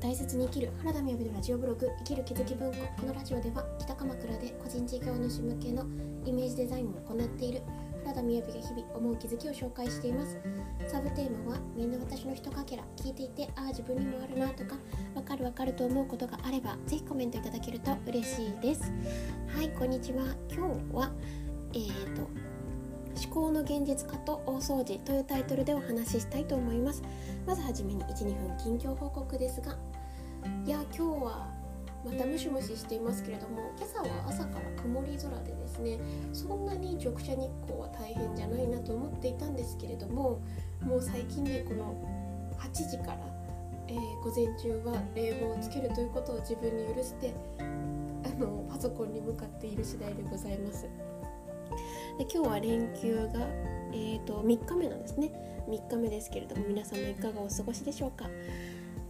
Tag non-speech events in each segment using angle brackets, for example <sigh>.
大切に生きる原田美のラジオブログ生きる気づき文庫このラジオでは北鎌倉で個人事業主向けのイメージデザインを行っている原田美が日々思う気づきを紹介していますサブテーマはみんな私のひとかけら聞いていてああ自分にもあるなとかわかるわかると思うことがあればぜひコメントいただけると嬉しいです。はいこんにちは。今日はえーと思考の現実化と大掃除というタイトルでお話ししたいと思いますまずはじめに12分近況報告ですがいや今日はまたムシムシしていますけれども今朝は朝から曇り空でですねそんなに直射日光は大変じゃないなと思っていたんですけれどももう最近ねこの8時から、えー、午前中は冷房をつけるということを自分に許してあのパソコンに向かっている次第でございます。で今日は連休が、えーと、3日目なんですね。3日目ですけれども皆様いかがお過ごしでしょうか。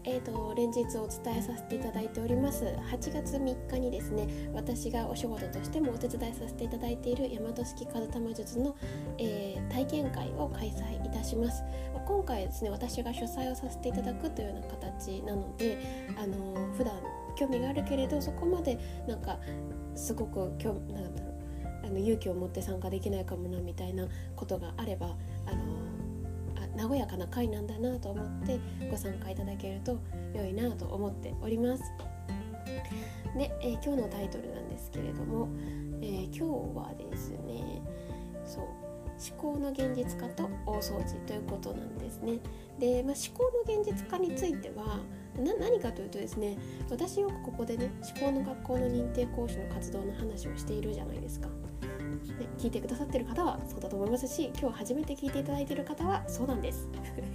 えーと、連日お伝えさせていただいております。8月3日にですね私がお仕事としてもお手伝いさせていただいている大和式風玉術の、えー、体験会を開催いたします。今回ですね私が主催をさせていただくというような形なのであのー、普段興味があるけれどそこまでなんかすごく興味なんだろうあの勇気を持って参加できないかもなみたいなことがあればあの和やかな会なんだなと思ってご参加いただけると良いなと思っております。で、えー、今日のタイトルなんですけれども、えー、今日はですねそう思考の現実化と大掃除ということなんですね。で、まあ、思考の現実化については何かというとですね私よくここでね思考の学校の認定講師の活動の話をしているじゃないですか。ね、聞いてくださってる方はそうだと思いますし今日初めて聞いていただいている方はそうなんです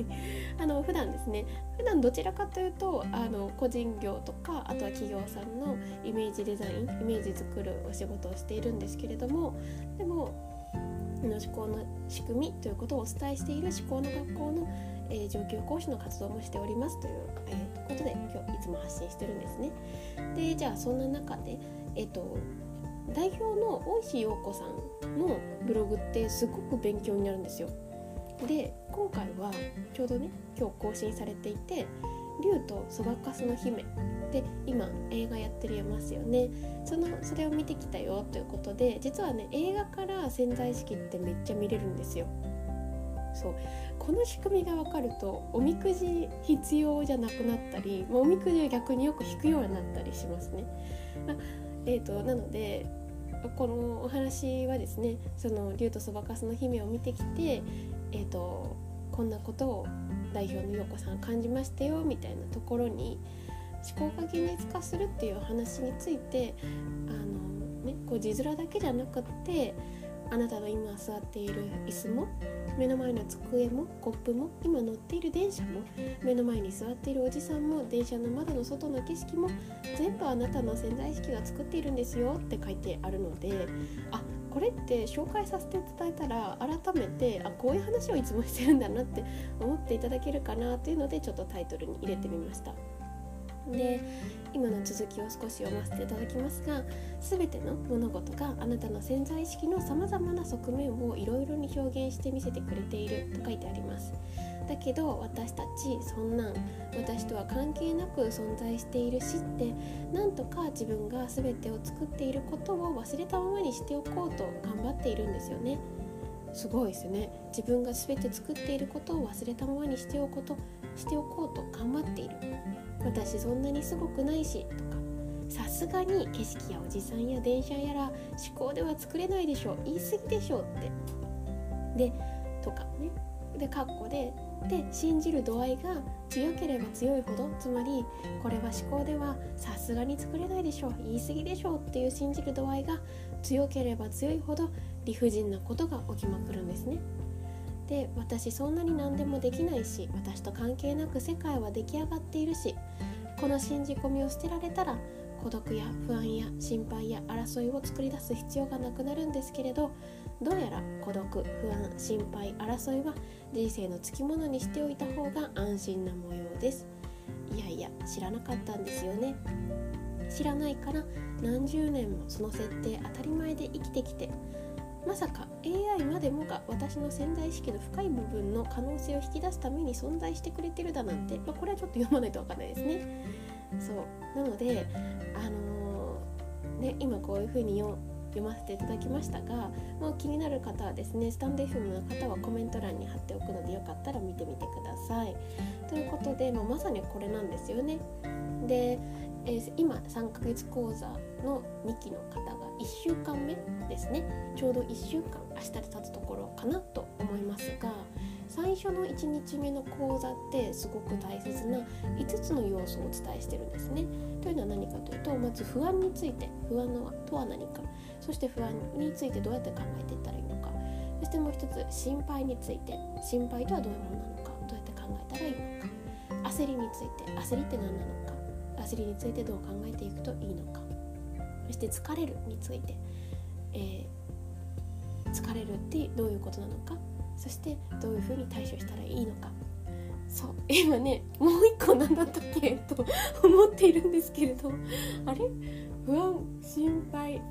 <laughs> あの普段ですね普段どちらかというとあの個人業とかあとは企業さんのイメージデザインイメージ作るお仕事をしているんですけれどもでもの思考の仕組みということをお伝えしている思考の学校の、えー、上級講師の活動もしておりますという、えー、ことで今日いつも発信してるんですね。でじゃあそんな中で、えーと代表の大石陽子さんのブログってすごく勉強になるんですよ。で今回はちょうどね今日更新されていて「竜とそばかすの姫」で今映画やってるますよねそのそれを見てきたよということで実はね映画から潜在意識ってめっちゃ見れるんですよ。そうこの仕組みが分かるとおみくじ必要じゃなくなったりおみくじを逆によく引くようになったりしますね。まえーと、なのでこのお話はですねその竜とそばかすの姫を見てきて、えーと、こんなことを代表の陽子さん感じましたよみたいなところに思考が現実化するっていう話についてあの、ね、こう字面だけじゃなくってあなたの今座っている椅子も目の前の机もコップも今乗っている電車も目の前に座っているおじさんも電車の窓の外の景色も全部あなたの潜在意識が作っているんですよって書いてあるのであこれって紹介させて伝えたら改めてあこういう話をいつもしてるんだなって思っていただけるかなというのでちょっとタイトルに入れてみました。で今の続きを少し読ませていただきますが全ての物事があなたの潜在意識のさまざまな側面をいろいろに表現して見せてくれていると書いてあります。だけど私たちそんなん私とは関係なく存在しているしってなんとか自分が全てを作っていることを忘れたままにしておこうと頑張っているんですよね。すごいですね。自分が全て作っていることを忘れたままにしておくことしておこうと頑張っている。私そんなにすごくないしとか。さすがに景色やおじさんや電車やら思考では作れないでしょ言い過ぎでしょうって。でとかね。でかっこでで信じる度合いが強ければ強いほどつまりこれは思考ではさすがに作れないでしょう言い過ぎでしょうっていう信じる度合いが強ければ強いほど理不尽なことが起きまくるんですね。で私そんなに何でもできないし私と関係なく世界は出来上がっているしこの信じ込みを捨てられたら孤独や不安や心配や争いを作り出す必要がなくなるんですけれどどうやら孤独不安心配争いは人生のつきものにしておいた方が安心な模様です。いやいや知らなかったんですよね。知らないから何十年もその設定当たり前で生きてきて。まさか AI までもが私の潜在意識の深い部分の可能性を引き出すために存在してくれてるだなんて、まあ、これはちょっと読まないと分かんないですね。そう。なので、あのー、ね、今こういうふうに読読ませていただきましたがもう気になる方はですねスタンド FM の方はコメント欄に貼っておくのでよかったら見てみてください。ということで、まあ、まさにこれなんですよね。でえー、今3ヶ月講座の2期の方が1週間目ですねちょうど1週間明日で経つところかなと思いますが最初の1日目の講座ってすごく大切な5つの要素をお伝えしてるんですね。というのは何かというとまず不安について不安のとは何かそして不安についてどうやって考えていったらいいのか。そしてもう一つ心配について。心配とはどういうものなのか。どうやって考えたらいいのか。焦りについて。焦りって何なのか。焦りについてどう考えていくといいのか。そして疲れるについて、えー、疲れるってどういうことなのか。そしてどういうふうに対処したらいいのか。そう。今ねもう一個何だったっけと思っているんですけれど。あれ？不安心配。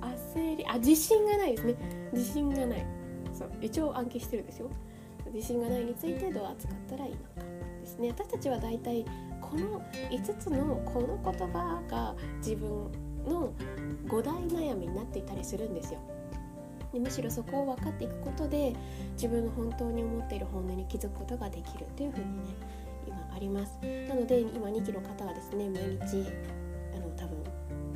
焦りあ自信がないですね。自信がない。そう一応暗記してるんですよ自信がないについてどう扱ったらいいのかですね。私たちはだいたいこの5つのこの言葉が自分の5大悩みになっていたりするんですよ。でむしろそこを分かっていくことで自分の本当に思っている本音に気づくことができるというふうにね今あります。なので今2期の方はですね毎日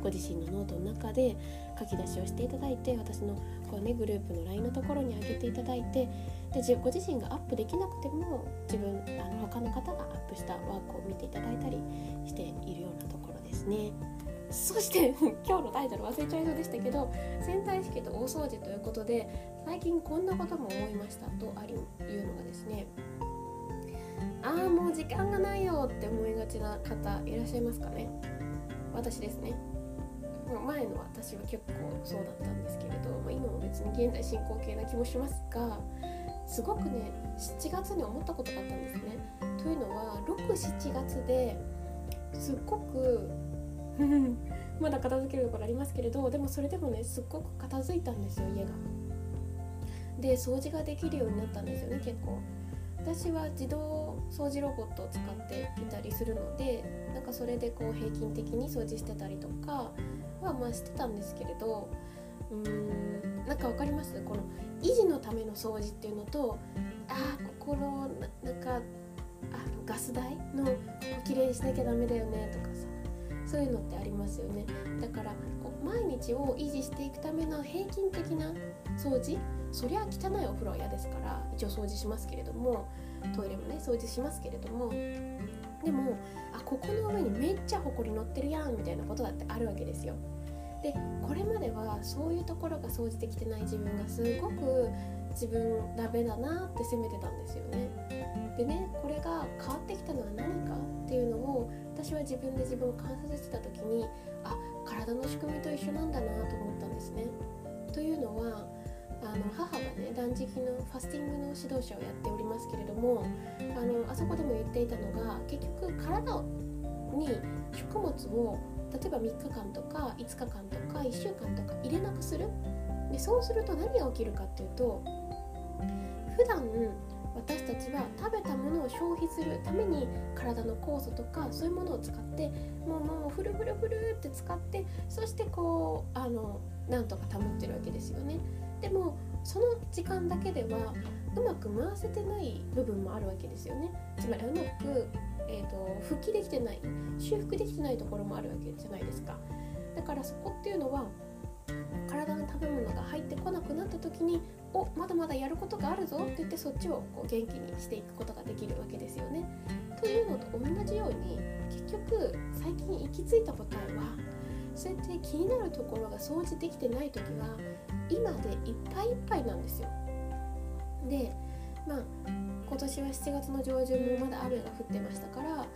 ご自身のノートの中で書き出しをしていただいて私のこう、ね、グループの LINE のところに上げていただいてでご自身がアップできなくても自分あの他の方がアップしたワークを見ていただいたりしているようなところですね。そして <laughs> 今日のタイトル忘れちゃいそうでしたけど潜在意識と大掃除ということで最近こんなことも思いましたとありいうのがですねああもう時間がないよって思いがちな方いらっしゃいますかね私ですね前の私は結構そうだったんですけれど、まあ、今も別に現在進行形な気もしますがすごくね7月に思ったことがあったんですね。というのは67月ですっごく <laughs> まだ片付けるところありますけれどでもそれでもねすっごく片付いたんですよ家が。で掃除ができるようになったんですよね結構。私は自動掃除ロボットを使っていたりするのでなんかそれでこう平均的に掃除してたりとかはまあしてたんですけれどうーんなんか分かります？この維持のための掃除っていうのとああここのなんかあのガス代のここきれいにしなきゃダメだよねとかさそういうのってありますよね。だからこう毎日を維持していくための平均的な掃除そりゃ汚いお風呂は嫌ですから一応掃除しますけれどもトイレもね掃除しますけれどもでもここの上にめっちゃほこり乗ってるやんみたいなことだってあるわけですよ。でこれまではそういうところが掃除できてない自分がすごく自分ダメだなって責めてたんですよね。でねこれが変わってきたのは何かっていうのを私は自分で自分を観察してた時にあ体の仕組みと一緒なんだなと思ったんですね。というのはあの母がね断食のファスティングの指導者をやっておりますけれどもあのあそこでも言っていたのが結局体をに食物を例えば3日間とか5日間とか1週間とか入れなくする。でそうすると何が起きるかっていうと普段私たちは食べたものを消費するために体の酵素とかそういうものを使ってもうもうフルフルフルって使ってそしてこうあのなんとか保ってるわけですよね。でもその時間だけではうまく回せてない部分もあるわけですよね。つまりうまく、えーと、復帰できてない修復できてないところもあるわけじゃないですかだからそこっていうのは体の食べ物が入ってこなくなった時におまだまだやることがあるぞって言ってそっちをこう元気にしていくことができるわけですよね。というのと同じように結局最近行き着いた答えはそうやって気になるところが掃除できてない時は今でいっぱいいっぱいなんですよ。でまあ今年は7月の上旬もまだ雨が降ってましたから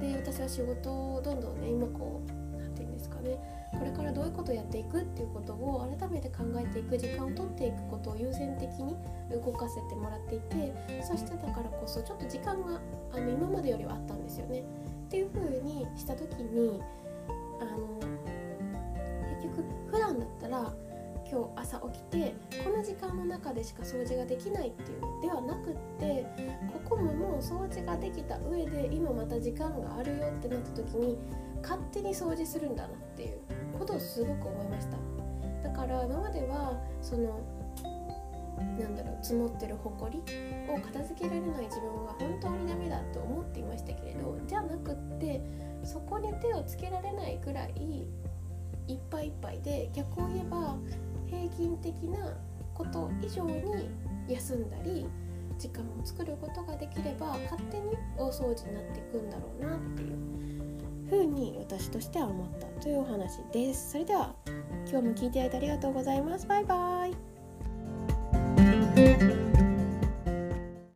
で私は仕事をどんどんね今こう何て言うんですかねこれからどういうことをやっていくっていうことを改めて考えていく時間を取っていくことを優先的に動かせてもらっていてそしてだからこそちょっと時間があの今までよりはあったんですよね。っていう風にした時にあの結局普段だったら今日朝起きてこの時間の中でしか掃除ができないっていうではなくってここももう掃除ができた上で今また時間があるよってなった時に勝手に掃除するんだなっていうことをすごく思いました。だから今まではそのなんだろう積もってる埃を片付けられない自分は本当にダメだと思っていましたけれどじゃなくってそこに手をつけられないくらいいっぱいいっぱいで逆を言えば的なこと以上に休んだり時間を作ることができれば勝手に大掃除になっていくんだろうなっていう風に私としては思ったというお話です。それでは今日も聞いていただいてありがとうございます。バイバイ。